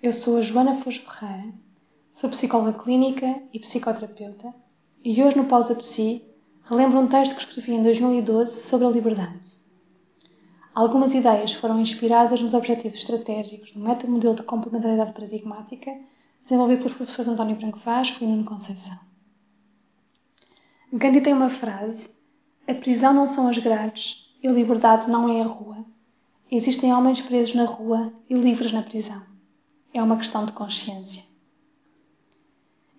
Eu sou a Joana Foz Ferreira, sou psicóloga clínica e psicoterapeuta e hoje no Pausa Psi relembro um texto que escrevi em 2012 sobre a liberdade. Algumas ideias foram inspiradas nos objetivos estratégicos do metamodelo de complementaridade paradigmática desenvolvido pelos professores António Branco Vasco e Nuno Conceição. Gandhi tem uma frase: A prisão não são as grades e a liberdade não é a rua. Existem homens presos na rua e livres na prisão. É uma questão de consciência.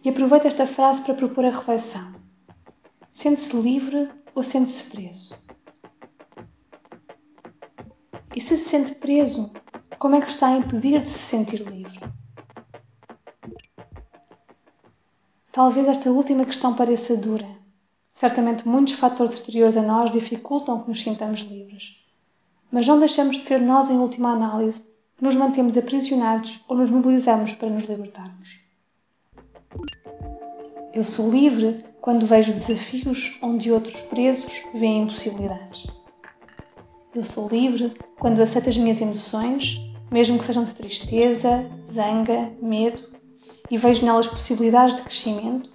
E aproveito esta frase para propor a reflexão. Sente-se livre ou sente-se preso? E se se sente preso, como é que se está a impedir de se sentir livre? Talvez esta última questão pareça dura. Certamente muitos fatores exteriores a nós dificultam que nos sintamos livres. Mas não deixamos de ser nós, em última análise, nos mantemos aprisionados ou nos mobilizamos para nos libertarmos. Eu sou livre quando vejo desafios onde outros presos veem impossibilidades. Eu sou livre quando aceito as minhas emoções, mesmo que sejam de tristeza, zanga, medo, e vejo nelas possibilidades de crescimento,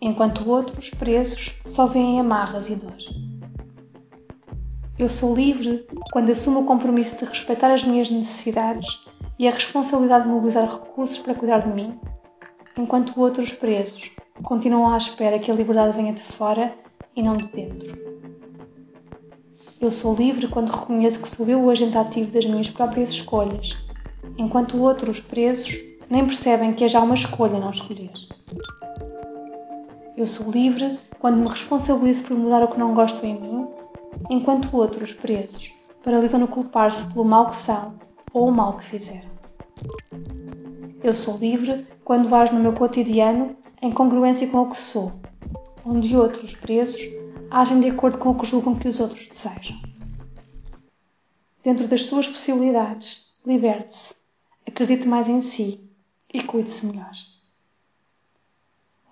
enquanto outros presos só veem amarras e dor. Eu sou livre quando assumo o compromisso de respeitar as minhas necessidades e a responsabilidade de mobilizar recursos para cuidar de mim, enquanto outros presos continuam à espera que a liberdade venha de fora e não de dentro. Eu sou livre quando reconheço que sou eu o agente ativo das minhas próprias escolhas, enquanto outros presos nem percebem que é já uma escolha não escolher. Eu sou livre quando me responsabilizo por mudar o que não gosto em mim enquanto outros, presos, paralisam no culpar-se pelo mal que são ou o mal que fizeram. Eu sou livre quando ajo no meu cotidiano em congruência com o que sou, onde outros, presos, agem de acordo com o que julgam que os outros desejam. Dentro das suas possibilidades, liberte-se, acredite mais em si e cuide-se melhor.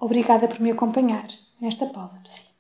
Obrigada por me acompanhar nesta pausa psi.